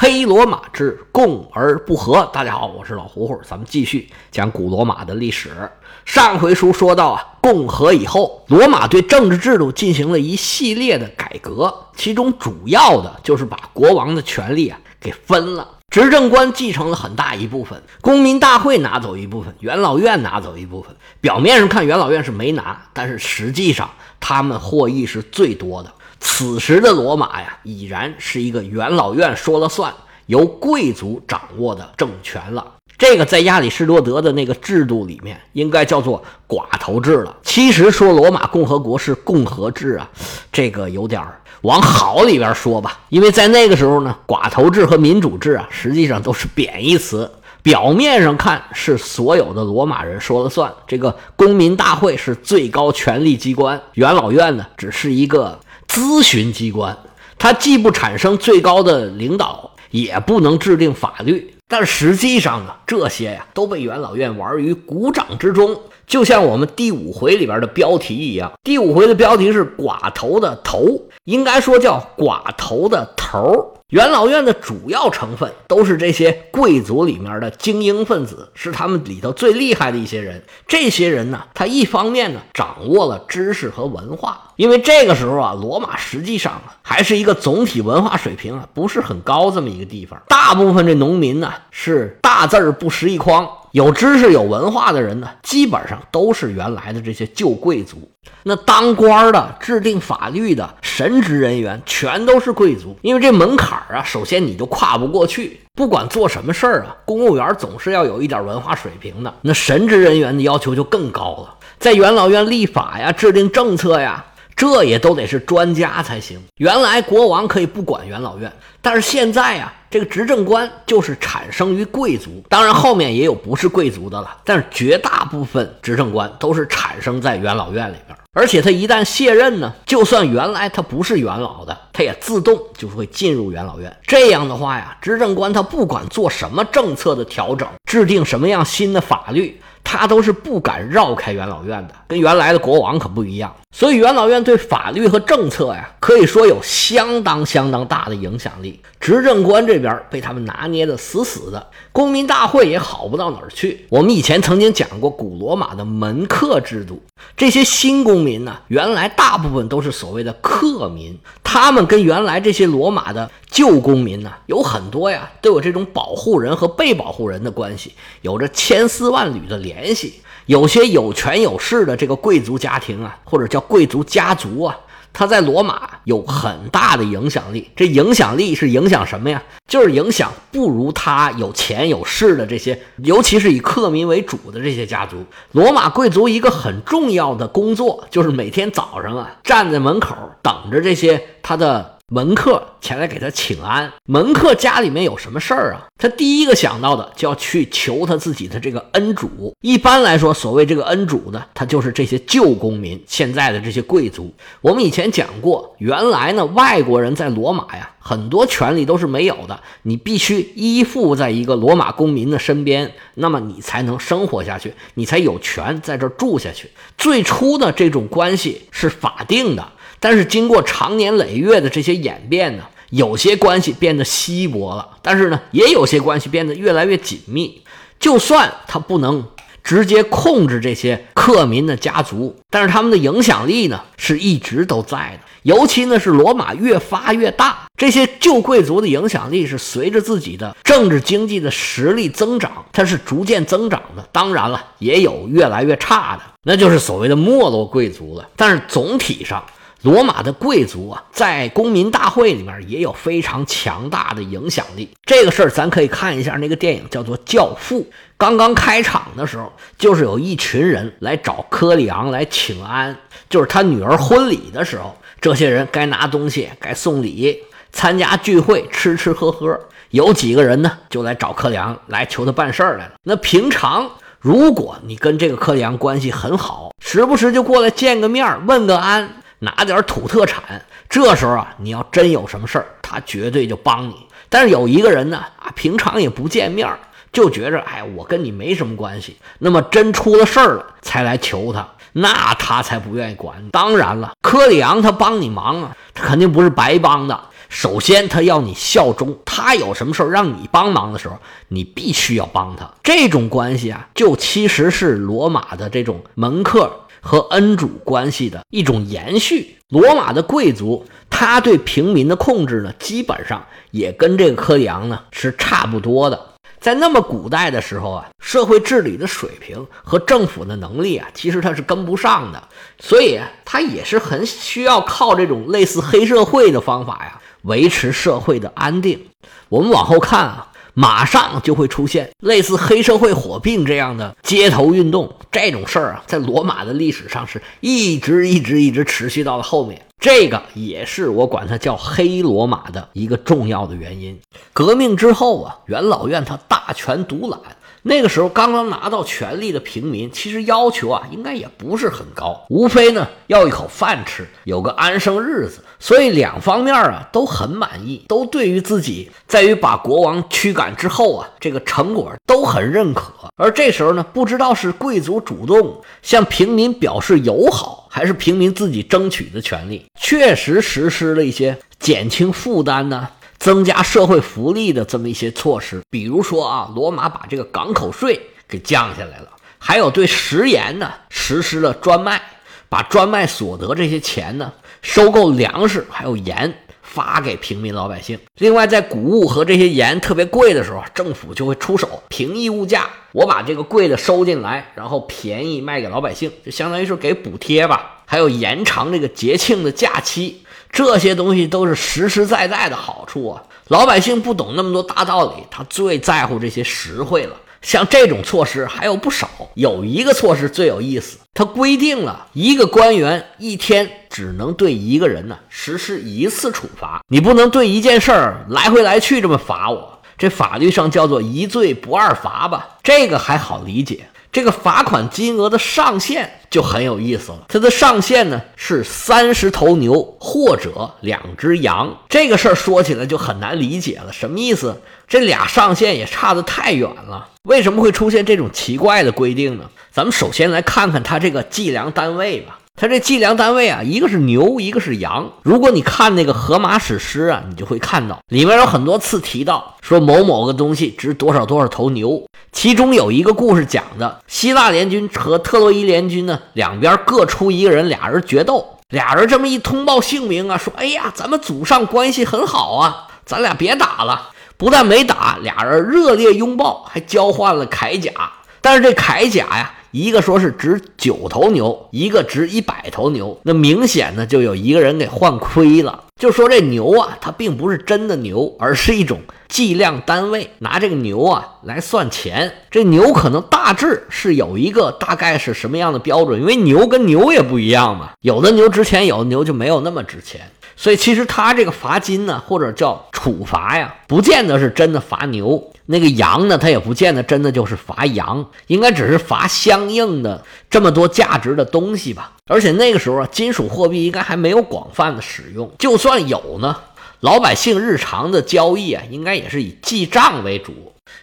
黑罗马之共而不和。大家好，我是老胡胡，咱们继续讲古罗马的历史。上回书说到啊，共和以后，罗马对政治制度进行了一系列的改革，其中主要的就是把国王的权力啊给分了。执政官继承了很大一部分，公民大会拿走一部分，元老院拿走一部分。表面上看元老院是没拿，但是实际上他们获益是最多的。此时的罗马呀，已然是一个元老院说了算、由贵族掌握的政权了。这个在亚里士多德的那个制度里面，应该叫做寡头制了。其实说罗马共和国是共和制啊，这个有点儿。往好里边说吧，因为在那个时候呢，寡头制和民主制啊，实际上都是贬义词。表面上看是所有的罗马人说了算，这个公民大会是最高权力机关，元老院呢只是一个咨询机关，它既不产生最高的领导，也不能制定法律。但实际上呢，这些呀都被元老院玩于股掌之中。就像我们第五回里边的标题一样，第五回的标题是“寡头的头”，应该说叫“寡头的头”。元老院的主要成分都是这些贵族里面的精英分子，是他们里头最厉害的一些人。这些人呢，他一方面呢掌握了知识和文化，因为这个时候啊，罗马实际上啊还是一个总体文化水平啊不是很高这么一个地方。大部分这农民呢是大字儿不识一筐。有知识、有文化的人呢，基本上都是原来的这些旧贵族。那当官的、制定法律的、神职人员，全都是贵族。因为这门槛啊，首先你就跨不过去。不管做什么事儿啊，公务员总是要有一点文化水平的。那神职人员的要求就更高了，在元老院立法呀、制定政策呀。这也都得是专家才行。原来国王可以不管元老院，但是现在呀，这个执政官就是产生于贵族。当然后面也有不是贵族的了，但是绝大部分执政官都是产生在元老院里边。而且他一旦卸任呢，就算原来他不是元老的，他也自动就会进入元老院。这样的话呀，执政官他不管做什么政策的调整，制定什么样新的法律。他都是不敢绕开元老院的，跟原来的国王可不一样。所以元老院对法律和政策呀，可以说有相当相当大的影响力。执政官这边被他们拿捏的死死的，公民大会也好不到哪儿去。我们以前曾经讲过古罗马的门客制度，这些新公民呢，原来大部分都是所谓的客民，他们跟原来这些罗马的旧公民呢，有很多呀，都有这种保护人和被保护人的关系，有着千丝万缕的联系。有些有权有势的这个贵族家庭啊，或者叫贵族家族啊。他在罗马有很大的影响力，这影响力是影响什么呀？就是影响不如他有钱有势的这些，尤其是以克民为主的这些家族。罗马贵族一个很重要的工作，就是每天早上啊，站在门口等着这些他的。门客前来给他请安，门客家里面有什么事儿啊？他第一个想到的就要去求他自己的这个恩主。一般来说，所谓这个恩主呢，他就是这些旧公民，现在的这些贵族。我们以前讲过，原来呢，外国人在罗马呀，很多权利都是没有的，你必须依附在一个罗马公民的身边，那么你才能生活下去，你才有权在这住下去。最初的这种关系是法定的。但是经过长年累月的这些演变呢，有些关系变得稀薄了，但是呢，也有些关系变得越来越紧密。就算他不能直接控制这些克民的家族，但是他们的影响力呢，是一直都在的。尤其呢，是罗马越发越大，这些旧贵族的影响力是随着自己的政治经济的实力增长，它是逐渐增长的。当然了，也有越来越差的，那就是所谓的没落贵族了。但是总体上。罗马的贵族啊，在公民大会里面也有非常强大的影响力。这个事儿咱可以看一下那个电影，叫做《教父》。刚刚开场的时候，就是有一群人来找科里昂来请安，就是他女儿婚礼的时候，这些人该拿东西，该送礼，参加聚会，吃吃喝喝。有几个人呢，就来找科里昂来求他办事儿来了。那平常如果你跟这个科里昂关系很好，时不时就过来见个面，问个安。拿点土特产，这时候啊，你要真有什么事儿，他绝对就帮你。但是有一个人呢，啊，平常也不见面，就觉着，哎，我跟你没什么关系。那么真出了事儿了，才来求他，那他才不愿意管。当然了，科里昂他帮你忙啊，他肯定不是白帮的。首先他要你效忠，他有什么事儿让你帮忙的时候，你必须要帮他。这种关系啊，就其实是罗马的这种门客和恩主关系的一种延续。罗马的贵族，他对平民的控制呢，基本上也跟这个科里昂呢是差不多的。在那么古代的时候啊，社会治理的水平和政府的能力啊，其实他是跟不上的，所以他也是很需要靠这种类似黑社会的方法呀，维持社会的安定。我们往后看啊，马上就会出现类似黑社会火并这样的街头运动，这种事儿啊，在罗马的历史上是一直一直一直持续到了后面。这个也是我管它叫黑罗马的一个重要的原因。革命之后啊，元老院他大权独揽。那个时候刚刚拿到权力的平民，其实要求啊，应该也不是很高，无非呢要一口饭吃，有个安生日子。所以两方面啊都很满意，都对于自己在于把国王驱赶之后啊，这个成果都很认可。而这时候呢，不知道是贵族主动向平民表示友好，还是平民自己争取的权利，确实实施了一些减轻负担呢。增加社会福利的这么一些措施，比如说啊，罗马把这个港口税给降下来了，还有对食盐呢实施了专卖，把专卖所得这些钱呢收购粮食还有盐发给平民老百姓。另外，在谷物和这些盐特别贵的时候，政府就会出手平抑物价，我把这个贵的收进来，然后便宜卖给老百姓，就相当于是给补贴吧。还有延长这个节庆的假期。这些东西都是实实在在的好处啊！老百姓不懂那么多大道理，他最在乎这些实惠了。像这种措施还有不少，有一个措施最有意思，它规定了一个官员一天只能对一个人呢实施一次处罚，你不能对一件事儿来回来去这么罚我。这法律上叫做一罪不二罚吧，这个还好理解。这个罚款金额的上限就很有意思了，它的上限呢是三十头牛或者两只羊。这个事儿说起来就很难理解了，什么意思？这俩上限也差得太远了，为什么会出现这种奇怪的规定呢？咱们首先来看看它这个计量单位吧。它这计量单位啊，一个是牛，一个是羊。如果你看那个荷马史诗啊，你就会看到里面有很多次提到说某某个东西值多少多少头牛。其中有一个故事讲的，希腊联军和特洛伊联军呢，两边各出一个人，俩人决斗。俩人这么一通报姓名啊，说：“哎呀，咱们祖上关系很好啊，咱俩别打了。”不但没打，俩人热烈拥抱，还交换了铠甲。但是这铠甲呀。一个说是值九头牛，一个值一百头牛，那明显呢就有一个人给换亏了。就说这牛啊，它并不是真的牛，而是一种计量单位，拿这个牛啊来算钱。这牛可能大致是有一个大概是什么样的标准，因为牛跟牛也不一样嘛，有的牛值钱，有的牛就没有那么值钱。所以其实他这个罚金呢，或者叫处罚呀，不见得是真的罚牛。那个羊呢，它也不见得真的就是罚羊，应该只是罚相应的这么多价值的东西吧。而且那个时候啊，金属货币应该还没有广泛的使用，就算有呢，老百姓日常的交易啊，应该也是以记账为主。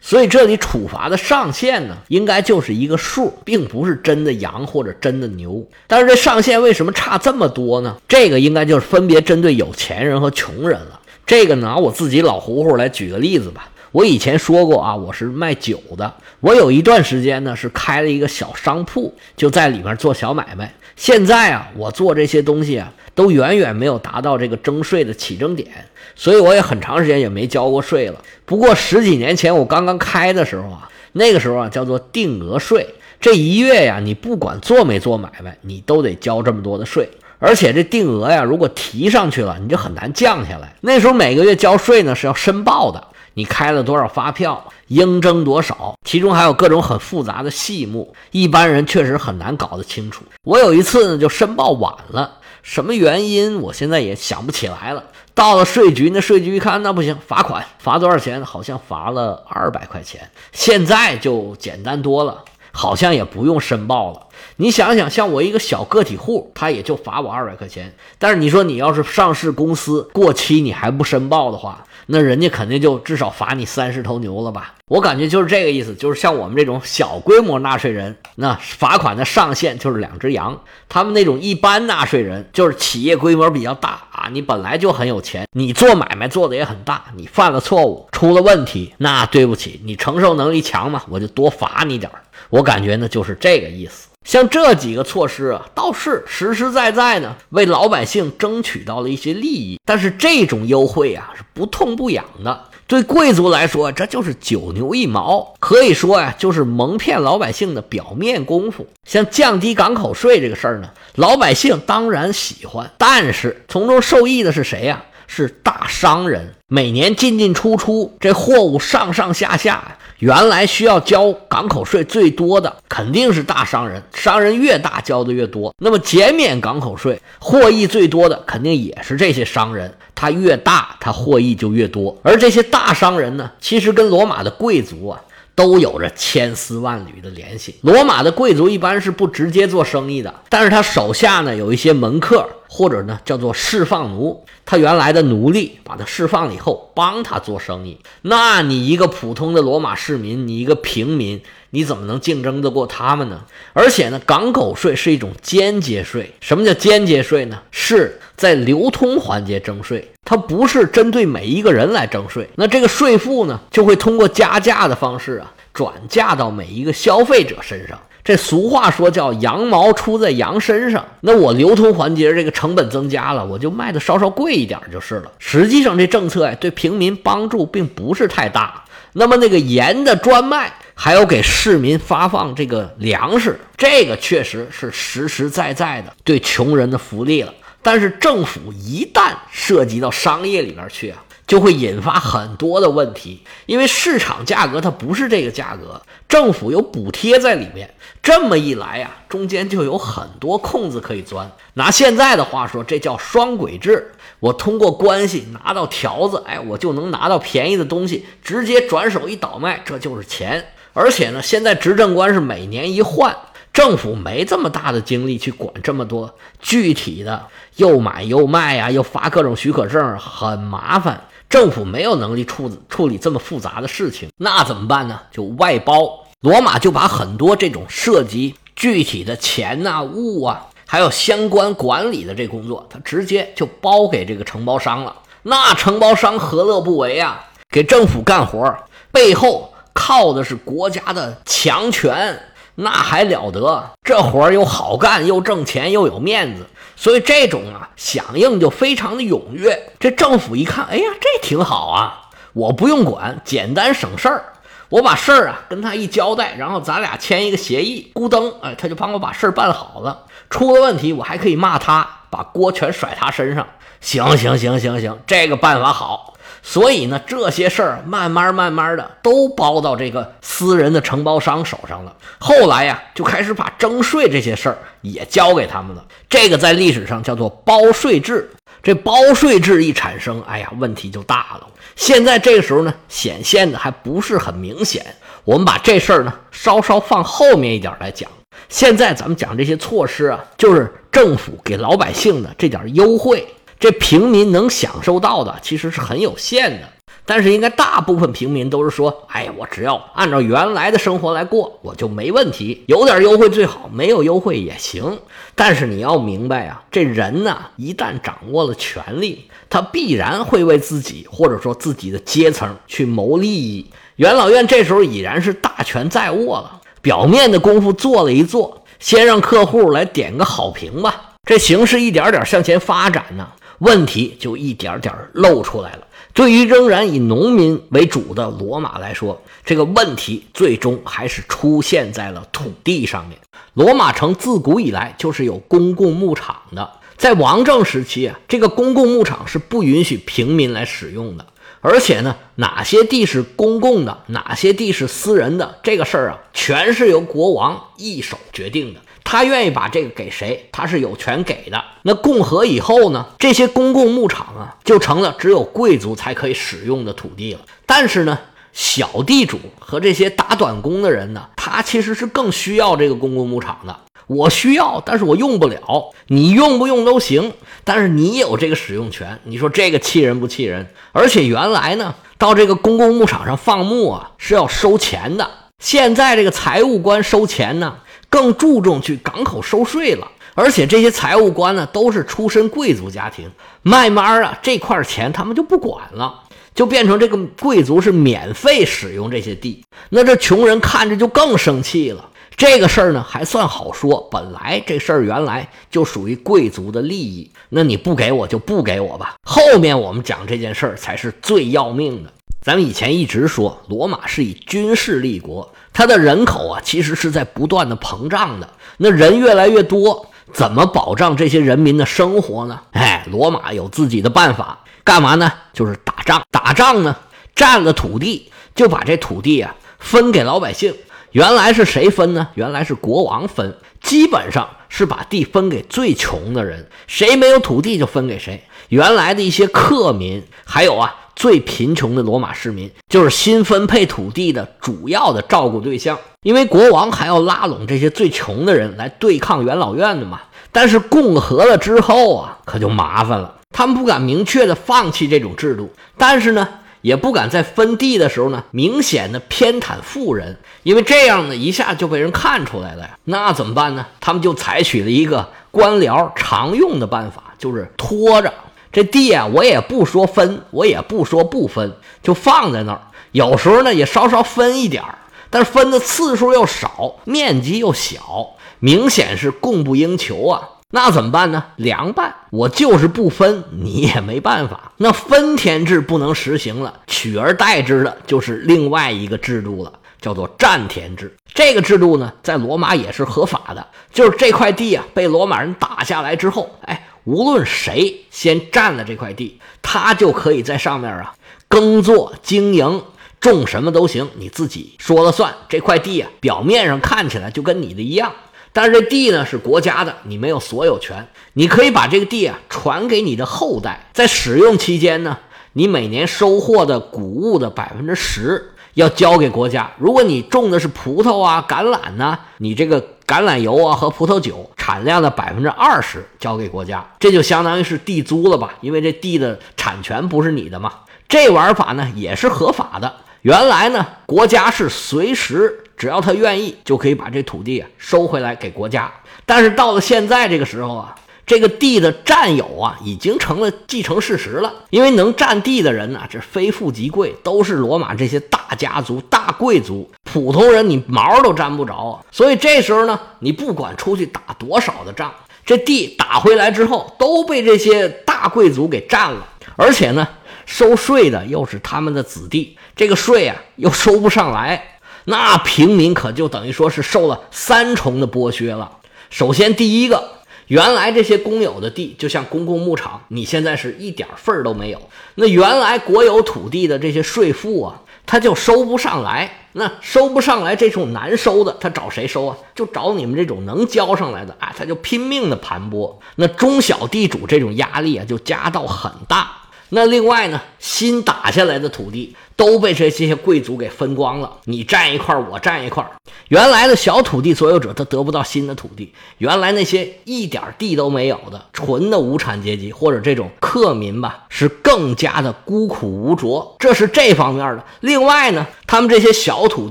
所以这里处罚的上限呢，应该就是一个数，并不是真的羊或者真的牛。但是这上限为什么差这么多呢？这个应该就是分别针对有钱人和穷人了。这个拿我自己老胡胡来举个例子吧。我以前说过啊，我是卖酒的。我有一段时间呢是开了一个小商铺，就在里面做小买卖。现在啊，我做这些东西啊，都远远没有达到这个征税的起征点。所以我也很长时间也没交过税了。不过十几年前我刚刚开的时候啊，那个时候啊叫做定额税，这一月呀，你不管做没做买卖，你都得交这么多的税。而且这定额呀，如果提上去了，你就很难降下来。那时候每个月交税呢是要申报的，你开了多少发票，应征多少，其中还有各种很复杂的细目，一般人确实很难搞得清楚。我有一次呢就申报晚了，什么原因我现在也想不起来了。到了税局，那税局一看，那不行，罚款，罚多少钱？好像罚了二百块钱。现在就简单多了，好像也不用申报了。你想想，像我一个小个体户，他也就罚我二百块钱。但是你说你要是上市公司过期你还不申报的话，那人家肯定就至少罚你三十头牛了吧？我感觉就是这个意思，就是像我们这种小规模纳税人，那罚款的上限就是两只羊；他们那种一般纳税人，就是企业规模比较大啊，你本来就很有钱，你做买卖做的也很大，你犯了错误出了问题，那对不起，你承受能力强嘛，我就多罚你点儿。我感觉呢就是这个意思。像这几个措施啊，倒是实实在在呢，为老百姓争取到了一些利益。但是这种优惠啊，是不痛不痒的。对贵族来说，这就是九牛一毛，可以说呀，就是蒙骗老百姓的表面功夫。像降低港口税这个事儿呢，老百姓当然喜欢，但是从中受益的是谁呀？是大商人。每年进进出出，这货物上上下下。原来需要交港口税最多的肯定是大商人，商人越大交的越多。那么减免港口税，获益最多的肯定也是这些商人，他越大，他获益就越多。而这些大商人呢，其实跟罗马的贵族啊都有着千丝万缕的联系。罗马的贵族一般是不直接做生意的，但是他手下呢有一些门客。或者呢，叫做释放奴，他原来的奴隶把他释放了以后，帮他做生意。那你一个普通的罗马市民，你一个平民，你怎么能竞争得过他们呢？而且呢，港口税是一种间接税。什么叫间接税呢？是在流通环节征税，它不是针对每一个人来征税。那这个税负呢，就会通过加价的方式啊，转嫁到每一个消费者身上。这俗话说叫羊毛出在羊身上，那我流通环节这个成本增加了，我就卖的稍稍贵一点就是了。实际上这政策呀，对平民帮助并不是太大。那么那个盐的专卖，还有给市民发放这个粮食，这个确实是实实在在的对穷人的福利了。但是政府一旦涉及到商业里面去啊。就会引发很多的问题，因为市场价格它不是这个价格，政府有补贴在里面，这么一来呀，中间就有很多空子可以钻。拿现在的话说，这叫双轨制。我通过关系拿到条子，哎，我就能拿到便宜的东西，直接转手一倒卖，这就是钱。而且呢，现在执政官是每年一换，政府没这么大的精力去管这么多具体的又买又卖呀，又发各种许可证，很麻烦。政府没有能力处处理这么复杂的事情，那怎么办呢？就外包。罗马就把很多这种涉及具体的钱呐、物啊，还有相关管理的这工作，他直接就包给这个承包商了。那承包商何乐不为啊？给政府干活，背后靠的是国家的强权，那还了得？这活又好干，又挣钱，又有面子。所以这种啊响应就非常的踊跃，这政府一看，哎呀，这挺好啊，我不用管，简单省事儿，我把事儿啊跟他一交代，然后咱俩签一个协议，咕噔，哎，他就帮我把事儿办好了。出了问题，我还可以骂他，把锅全甩他身上。行行行行行，这个办法好。所以呢，这些事儿慢慢慢慢的都包到这个私人的承包商手上了。后来呀，就开始把征税这些事儿也交给他们了。这个在历史上叫做包税制。这包税制一产生，哎呀，问题就大了。现在这个时候呢，显现的还不是很明显。我们把这事儿呢稍稍放后面一点来讲。现在咱们讲这些措施啊，就是政府给老百姓的这点优惠。这平民能享受到的其实是很有限的，但是应该大部分平民都是说：“哎，我只要按照原来的生活来过，我就没问题。有点优惠最好，没有优惠也行。但是你要明白啊，这人呢，一旦掌握了权力，他必然会为自己或者说自己的阶层去谋利益。元老院这时候已然是大权在握了，表面的功夫做了一做，先让客户来点个好评吧。这形势一点点向前发展呢。问题就一点点露出来了。对于仍然以农民为主的罗马来说，这个问题最终还是出现在了土地上面。罗马城自古以来就是有公共牧场的，在王政时期啊，这个公共牧场是不允许平民来使用的。而且呢，哪些地是公共的，哪些地是私人的，这个事儿啊，全是由国王一手决定的。他愿意把这个给谁，他是有权给的。那共和以后呢，这些公共牧场啊，就成了只有贵族才可以使用的土地了。但是呢，小地主和这些打短工的人呢，他其实是更需要这个公共牧场的。我需要，但是我用不了。你用不用都行，但是你有这个使用权。你说这个气人不气人？而且原来呢，到这个公共牧场上放牧啊是要收钱的。现在这个财务官收钱呢，更注重去港口收税了。而且这些财务官呢，都是出身贵族家庭，慢慢啊，这块钱他们就不管了。就变成这个贵族是免费使用这些地，那这穷人看着就更生气了。这个事儿呢还算好说，本来这事儿原来就属于贵族的利益，那你不给我就不给我吧。后面我们讲这件事儿才是最要命的。咱们以前一直说罗马是以军事立国，它的人口啊其实是在不断的膨胀的，那人越来越多，怎么保障这些人民的生活呢？哎，罗马有自己的办法。干嘛呢？就是打仗。打仗呢，占了土地，就把这土地啊分给老百姓。原来是谁分呢？原来是国王分，基本上是把地分给最穷的人，谁没有土地就分给谁。原来的一些客民，还有啊最贫穷的罗马市民，就是新分配土地的主要的照顾对象。因为国王还要拉拢这些最穷的人来对抗元老院的嘛。但是共和了之后啊，可就麻烦了。他们不敢明确的放弃这种制度，但是呢，也不敢在分地的时候呢，明显的偏袒富人，因为这样呢，一下就被人看出来了呀。那怎么办呢？他们就采取了一个官僚常用的办法，就是拖着这地啊，我也不说分，我也不说不分，就放在那儿。有时候呢，也稍稍分一点儿，但是分的次数又少，面积又小，明显是供不应求啊。那怎么办呢？凉拌，我就是不分，你也没办法。那分田制不能实行了，取而代之的就是另外一个制度了，叫做占田制。这个制度呢，在罗马也是合法的，就是这块地啊，被罗马人打下来之后，哎，无论谁先占了这块地，他就可以在上面啊耕作、经营、种什么都行，你自己说了算。这块地啊，表面上看起来就跟你的一样。但是这地呢是国家的，你没有所有权。你可以把这个地啊传给你的后代，在使用期间呢，你每年收获的谷物的百分之十要交给国家。如果你种的是葡萄啊、橄榄呢，你这个橄榄油啊和葡萄酒产量的百分之二十交给国家，这就相当于是地租了吧？因为这地的产权不是你的嘛。这玩法呢也是合法的。原来呢，国家是随时。只要他愿意，就可以把这土地啊收回来给国家。但是到了现在这个时候啊，这个地的占有啊已经成了既成事实了。因为能占地的人呢，这非富即贵，都是罗马这些大家族、大贵族，普通人你毛都沾不着啊。所以这时候呢，你不管出去打多少的仗，这地打回来之后都被这些大贵族给占了，而且呢，收税的又是他们的子弟，这个税啊又收不上来。那平民可就等于说是受了三重的剥削了。首先，第一个，原来这些公有的地，就像公共牧场，你现在是一点份儿都没有。那原来国有土地的这些税赋啊，他就收不上来。那收不上来这种难收的，他找谁收啊？就找你们这种能交上来的啊，他就拼命的盘剥。那中小地主这种压力啊，就加到很大。那另外呢，新打下来的土地都被这些贵族给分光了，你占一块，我占一块。原来的小土地所有者他得不到新的土地，原来那些一点地都没有的纯的无产阶级或者这种客民吧，是更加的孤苦无着。这是这方面的。另外呢，他们这些小土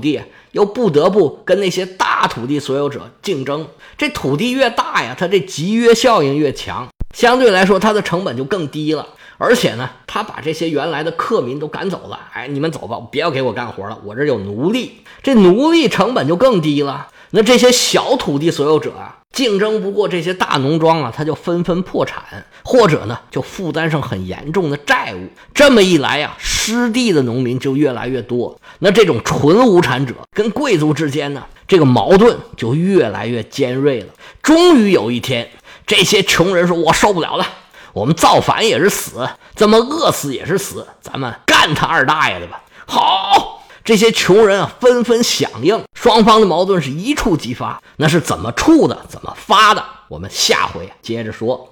地又不得不跟那些大土地所有者竞争。这土地越大呀，它这集约效应越强，相对来说它的成本就更低了。而且呢，他把这些原来的客民都赶走了。哎，你们走吧，别要给我干活了，我这有奴隶，这奴隶成本就更低了。那这些小土地所有者啊，竞争不过这些大农庄啊，他就纷纷破产，或者呢，就负担上很严重的债务。这么一来呀，失地的农民就越来越多。那这种纯无产者跟贵族之间呢，这个矛盾就越来越尖锐了。终于有一天，这些穷人说：“我受不了了。”我们造反也是死，这么饿死也是死，咱们干他二大爷的吧！好，这些穷人啊纷纷响应，双方的矛盾是一触即发。那是怎么触的？怎么发的？我们下回接着说。